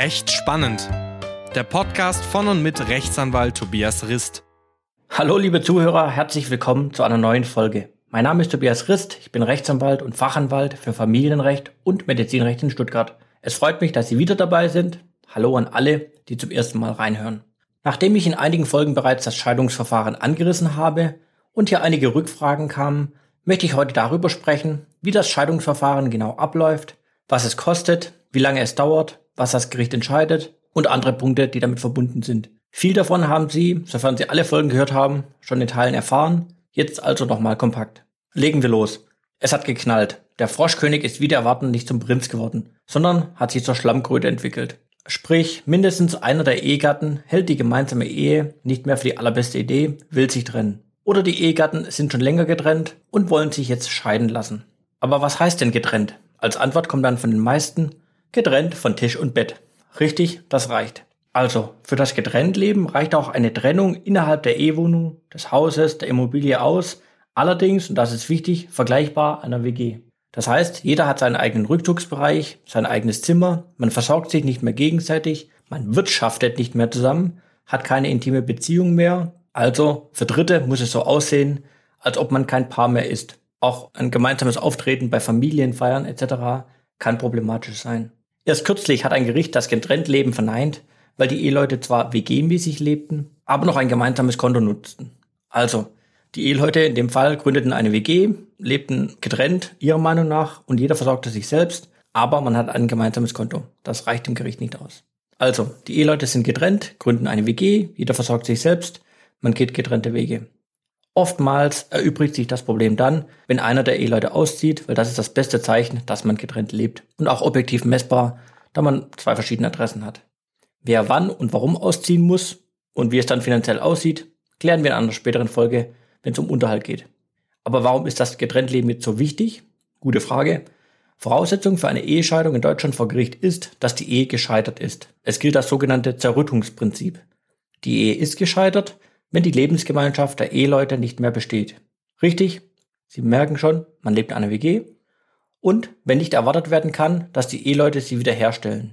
Recht spannend. Der Podcast von und mit Rechtsanwalt Tobias Rist. Hallo liebe Zuhörer, herzlich willkommen zu einer neuen Folge. Mein Name ist Tobias Rist, ich bin Rechtsanwalt und Fachanwalt für Familienrecht und Medizinrecht in Stuttgart. Es freut mich, dass Sie wieder dabei sind. Hallo an alle, die zum ersten Mal reinhören. Nachdem ich in einigen Folgen bereits das Scheidungsverfahren angerissen habe und hier einige Rückfragen kamen, möchte ich heute darüber sprechen, wie das Scheidungsverfahren genau abläuft, was es kostet, wie lange es dauert, was das Gericht entscheidet und andere Punkte, die damit verbunden sind. Viel davon haben Sie, sofern Sie alle Folgen gehört haben, schon in Teilen erfahren. Jetzt also nochmal kompakt. Legen wir los. Es hat geknallt. Der Froschkönig ist wieder erwarten nicht zum Prinz geworden, sondern hat sich zur Schlammkröte entwickelt. Sprich, mindestens einer der Ehegatten hält die gemeinsame Ehe nicht mehr für die allerbeste Idee, will sich trennen. Oder die Ehegatten sind schon länger getrennt und wollen sich jetzt scheiden lassen. Aber was heißt denn getrennt? Als Antwort kommt dann von den meisten, Getrennt von Tisch und Bett. Richtig, das reicht. Also, für das Getrenntleben reicht auch eine Trennung innerhalb der E-Wohnung, des Hauses, der Immobilie aus. Allerdings, und das ist wichtig, vergleichbar einer WG. Das heißt, jeder hat seinen eigenen Rückzugsbereich, sein eigenes Zimmer, man versorgt sich nicht mehr gegenseitig, man wirtschaftet nicht mehr zusammen, hat keine intime Beziehung mehr. Also, für Dritte muss es so aussehen, als ob man kein Paar mehr ist. Auch ein gemeinsames Auftreten bei Familienfeiern etc. kann problematisch sein. Erst kürzlich hat ein Gericht das Getrenntleben verneint, weil die Eheleute zwar WG-mäßig lebten, aber noch ein gemeinsames Konto nutzten. Also, die Eheleute in dem Fall gründeten eine WG, lebten getrennt, ihrer Meinung nach, und jeder versorgte sich selbst, aber man hat ein gemeinsames Konto. Das reicht dem Gericht nicht aus. Also, die Eheleute sind getrennt, gründen eine WG, jeder versorgt sich selbst, man geht getrennte Wege. Oftmals erübrigt sich das Problem dann, wenn einer der Eheleute auszieht, weil das ist das beste Zeichen, dass man getrennt lebt und auch objektiv messbar, da man zwei verschiedene Adressen hat. Wer wann und warum ausziehen muss und wie es dann finanziell aussieht, klären wir in einer späteren Folge, wenn es um Unterhalt geht. Aber warum ist das Getrenntleben jetzt so wichtig? Gute Frage. Voraussetzung für eine Ehescheidung in Deutschland vor Gericht ist, dass die Ehe gescheitert ist. Es gilt das sogenannte Zerrüttungsprinzip. Die Ehe ist gescheitert, wenn die Lebensgemeinschaft der Eheleute nicht mehr besteht. Richtig, Sie merken schon, man lebt in einer WG. Und wenn nicht erwartet werden kann, dass die Eheleute sie wiederherstellen.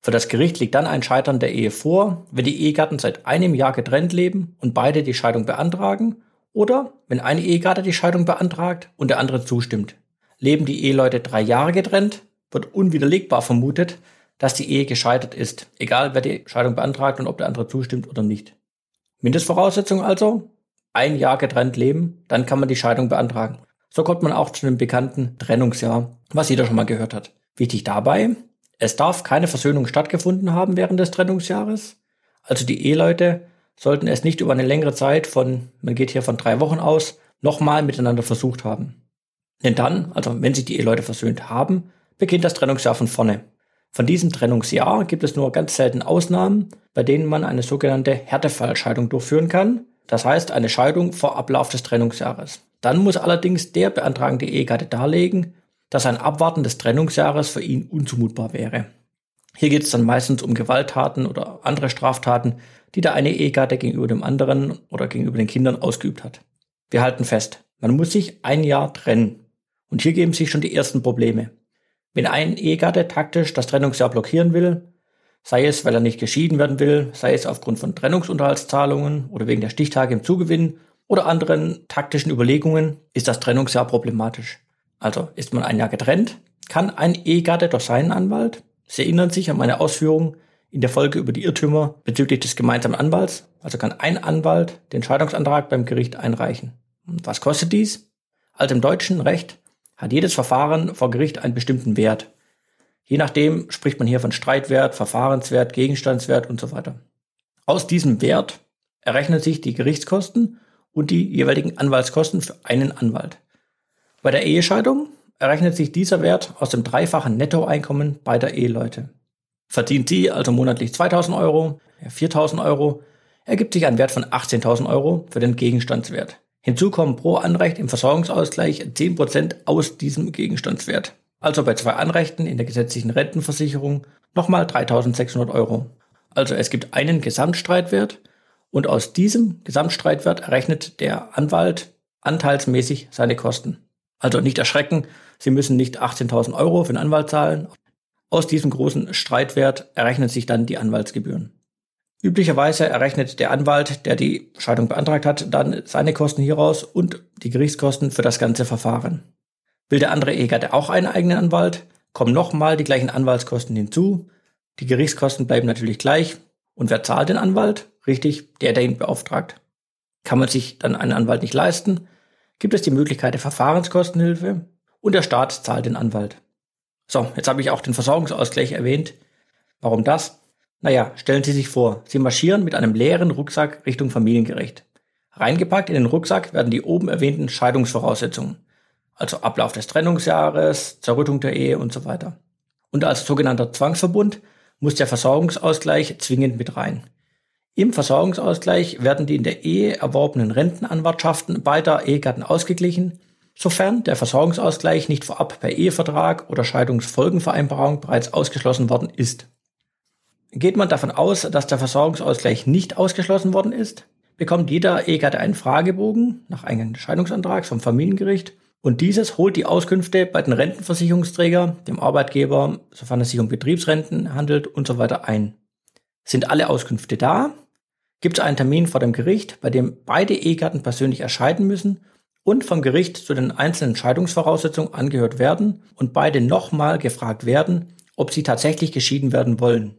Für das Gericht liegt dann ein Scheitern der Ehe vor, wenn die Ehegatten seit einem Jahr getrennt leben und beide die Scheidung beantragen oder wenn ein Ehegatte die Scheidung beantragt und der andere zustimmt. Leben die Eheleute drei Jahre getrennt, wird unwiderlegbar vermutet, dass die Ehe gescheitert ist, egal wer die Scheidung beantragt und ob der andere zustimmt oder nicht. Mindestvoraussetzung also, ein Jahr getrennt leben, dann kann man die Scheidung beantragen. So kommt man auch zu dem bekannten Trennungsjahr, was jeder schon mal gehört hat. Wichtig dabei, es darf keine Versöhnung stattgefunden haben während des Trennungsjahres. Also die Eheleute sollten es nicht über eine längere Zeit von, man geht hier von drei Wochen aus, nochmal miteinander versucht haben. Denn dann, also wenn sich die Eheleute versöhnt haben, beginnt das Trennungsjahr von vorne. Von diesem Trennungsjahr gibt es nur ganz selten Ausnahmen, bei denen man eine sogenannte Härtefallscheidung durchführen kann. Das heißt eine Scheidung vor Ablauf des Trennungsjahres. Dann muss allerdings der beantragende Ehegatte darlegen, dass ein Abwarten des Trennungsjahres für ihn unzumutbar wäre. Hier geht es dann meistens um Gewalttaten oder andere Straftaten, die der eine Ehegatte gegenüber dem anderen oder gegenüber den Kindern ausgeübt hat. Wir halten fest, man muss sich ein Jahr trennen. Und hier geben sich schon die ersten Probleme. Wenn ein Ehegatte taktisch das Trennungsjahr blockieren will, sei es, weil er nicht geschieden werden will, sei es aufgrund von Trennungsunterhaltszahlungen oder wegen der Stichtage im Zugewinn oder anderen taktischen Überlegungen, ist das Trennungsjahr problematisch. Also ist man ein Jahr getrennt, kann ein Ehegatte durch seinen Anwalt, Sie erinnern sich an meine Ausführungen in der Folge über die Irrtümer bezüglich des gemeinsamen Anwalts, also kann ein Anwalt den Scheidungsantrag beim Gericht einreichen. Und was kostet dies? Also im deutschen Recht hat jedes Verfahren vor Gericht einen bestimmten Wert. Je nachdem spricht man hier von Streitwert, Verfahrenswert, Gegenstandswert und so weiter. Aus diesem Wert errechnen sich die Gerichtskosten und die jeweiligen Anwaltskosten für einen Anwalt. Bei der Ehescheidung errechnet sich dieser Wert aus dem dreifachen Nettoeinkommen beider Eheleute. Verdient sie also monatlich 2000 Euro, 4000 Euro, ergibt sich ein Wert von 18.000 Euro für den Gegenstandswert. Hinzu kommen pro Anrecht im Versorgungsausgleich 10% aus diesem Gegenstandswert. Also bei zwei Anrechten in der gesetzlichen Rentenversicherung nochmal 3600 Euro. Also es gibt einen Gesamtstreitwert und aus diesem Gesamtstreitwert errechnet der Anwalt anteilsmäßig seine Kosten. Also nicht erschrecken, Sie müssen nicht 18.000 Euro für einen Anwalt zahlen. Aus diesem großen Streitwert errechnen sich dann die Anwaltsgebühren. Üblicherweise errechnet der Anwalt, der die Scheidung beantragt hat, dann seine Kosten hieraus und die Gerichtskosten für das ganze Verfahren. Will der andere Ehegatte auch einen eigenen Anwalt, kommen nochmal die gleichen Anwaltskosten hinzu. Die Gerichtskosten bleiben natürlich gleich. Und wer zahlt den Anwalt? Richtig, der, der ihn beauftragt. Kann man sich dann einen Anwalt nicht leisten, gibt es die Möglichkeit der Verfahrenskostenhilfe und der Staat zahlt den Anwalt. So, jetzt habe ich auch den Versorgungsausgleich erwähnt. Warum das? Naja, stellen Sie sich vor, Sie marschieren mit einem leeren Rucksack Richtung Familiengericht. Reingepackt in den Rucksack werden die oben erwähnten Scheidungsvoraussetzungen, also Ablauf des Trennungsjahres, Zerrüttung der Ehe und so weiter. Und als sogenannter Zwangsverbund muss der Versorgungsausgleich zwingend mit rein. Im Versorgungsausgleich werden die in der Ehe erworbenen Rentenanwartschaften beider Ehegatten ausgeglichen, sofern der Versorgungsausgleich nicht vorab per Ehevertrag oder Scheidungsfolgenvereinbarung bereits ausgeschlossen worden ist. Geht man davon aus, dass der Versorgungsausgleich nicht ausgeschlossen worden ist, bekommt jeder Ehegatte einen Fragebogen nach einem Scheidungsantrag vom Familiengericht und dieses holt die Auskünfte bei den Rentenversicherungsträger, dem Arbeitgeber, sofern es sich um Betriebsrenten handelt und so weiter ein. Sind alle Auskünfte da? Gibt es einen Termin vor dem Gericht, bei dem beide Ehegatten persönlich erscheinen müssen und vom Gericht zu den einzelnen Scheidungsvoraussetzungen angehört werden und beide nochmal gefragt werden, ob sie tatsächlich geschieden werden wollen.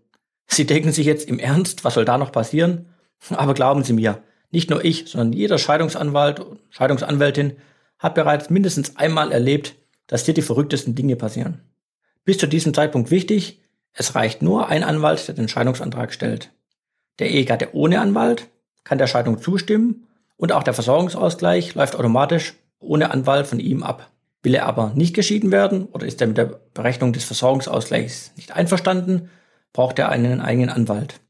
Sie denken sich jetzt im Ernst, was soll da noch passieren? Aber glauben Sie mir, nicht nur ich, sondern jeder Scheidungsanwalt und Scheidungsanwältin hat bereits mindestens einmal erlebt, dass hier die verrücktesten Dinge passieren. Bis zu diesem Zeitpunkt wichtig, es reicht nur ein Anwalt, der den Scheidungsantrag stellt. Der Ehegatte ohne Anwalt kann der Scheidung zustimmen und auch der Versorgungsausgleich läuft automatisch ohne Anwalt von ihm ab. Will er aber nicht geschieden werden oder ist er mit der Berechnung des Versorgungsausgleichs nicht einverstanden, braucht er einen eigenen Anwalt.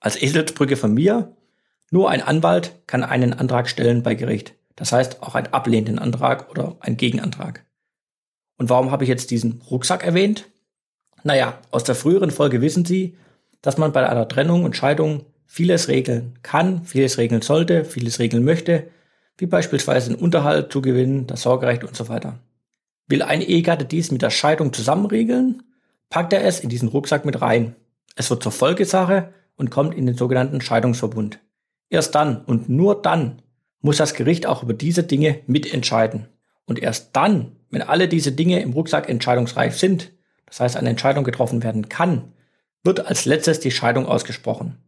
Als Eselsbrücke von mir, nur ein Anwalt kann einen Antrag stellen bei Gericht. Das heißt auch einen ablehnenden Antrag oder einen Gegenantrag. Und warum habe ich jetzt diesen Rucksack erwähnt? Naja, aus der früheren Folge wissen Sie, dass man bei einer Trennung und Scheidung vieles regeln kann, vieles regeln sollte, vieles regeln möchte, wie beispielsweise den Unterhalt zugewinnen, das Sorgerecht und so weiter. Will ein Ehegatte dies mit der Scheidung zusammen regeln, packt er es in diesen Rucksack mit rein. Es wird zur Folgesache und kommt in den sogenannten Scheidungsverbund. Erst dann und nur dann muss das Gericht auch über diese Dinge mitentscheiden. Und erst dann, wenn alle diese Dinge im Rucksack entscheidungsreif sind, das heißt eine Entscheidung getroffen werden kann, wird als letztes die Scheidung ausgesprochen.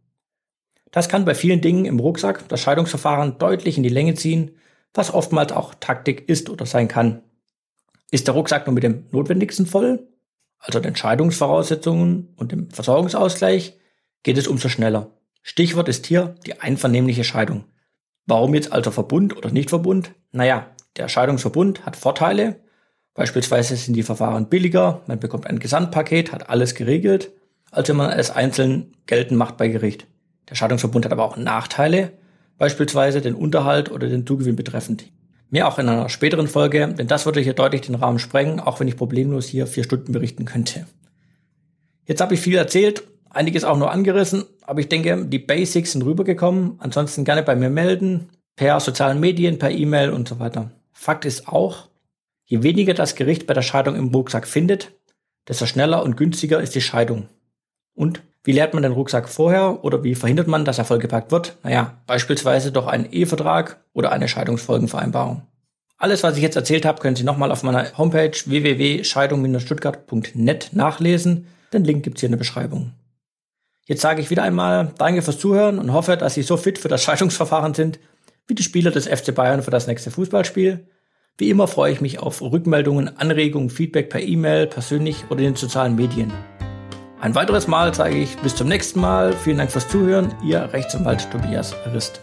Das kann bei vielen Dingen im Rucksack das Scheidungsverfahren deutlich in die Länge ziehen, was oftmals auch Taktik ist oder sein kann. Ist der Rucksack nur mit dem Notwendigsten voll, also den Scheidungsvoraussetzungen und dem Versorgungsausgleich, geht es umso schneller. Stichwort ist hier die einvernehmliche Scheidung. Warum jetzt also Verbund oder nicht Verbund? Naja, der Scheidungsverbund hat Vorteile. Beispielsweise sind die Verfahren billiger, man bekommt ein Gesamtpaket, hat alles geregelt, als wenn man es einzeln geltend macht bei Gericht. Der Scheidungsverbund hat aber auch Nachteile, beispielsweise den Unterhalt oder den Zugewinn betreffend. Mehr auch in einer späteren Folge, denn das würde hier deutlich den Rahmen sprengen, auch wenn ich problemlos hier vier Stunden berichten könnte. Jetzt habe ich viel erzählt, einiges auch nur angerissen, aber ich denke, die Basics sind rübergekommen. Ansonsten gerne bei mir melden, per sozialen Medien, per E-Mail und so weiter. Fakt ist auch, je weniger das Gericht bei der Scheidung im Rucksack findet, desto schneller und günstiger ist die Scheidung. Und wie leert man den Rucksack vorher oder wie verhindert man, dass er vollgepackt wird? Naja, beispielsweise durch einen Ehevertrag oder eine Scheidungsfolgenvereinbarung. Alles, was ich jetzt erzählt habe, können Sie nochmal auf meiner Homepage www.scheidung-stuttgart.net nachlesen. Den Link gibt's hier in der Beschreibung. Jetzt sage ich wieder einmal Danke fürs Zuhören und hoffe, dass Sie so fit für das Scheidungsverfahren sind wie die Spieler des FC Bayern für das nächste Fußballspiel. Wie immer freue ich mich auf Rückmeldungen, Anregungen, Feedback per E-Mail, persönlich oder in den sozialen Medien. Ein weiteres Mal sage ich bis zum nächsten Mal. Vielen Dank fürs Zuhören. Ihr Rechtsanwalt Tobias Rist.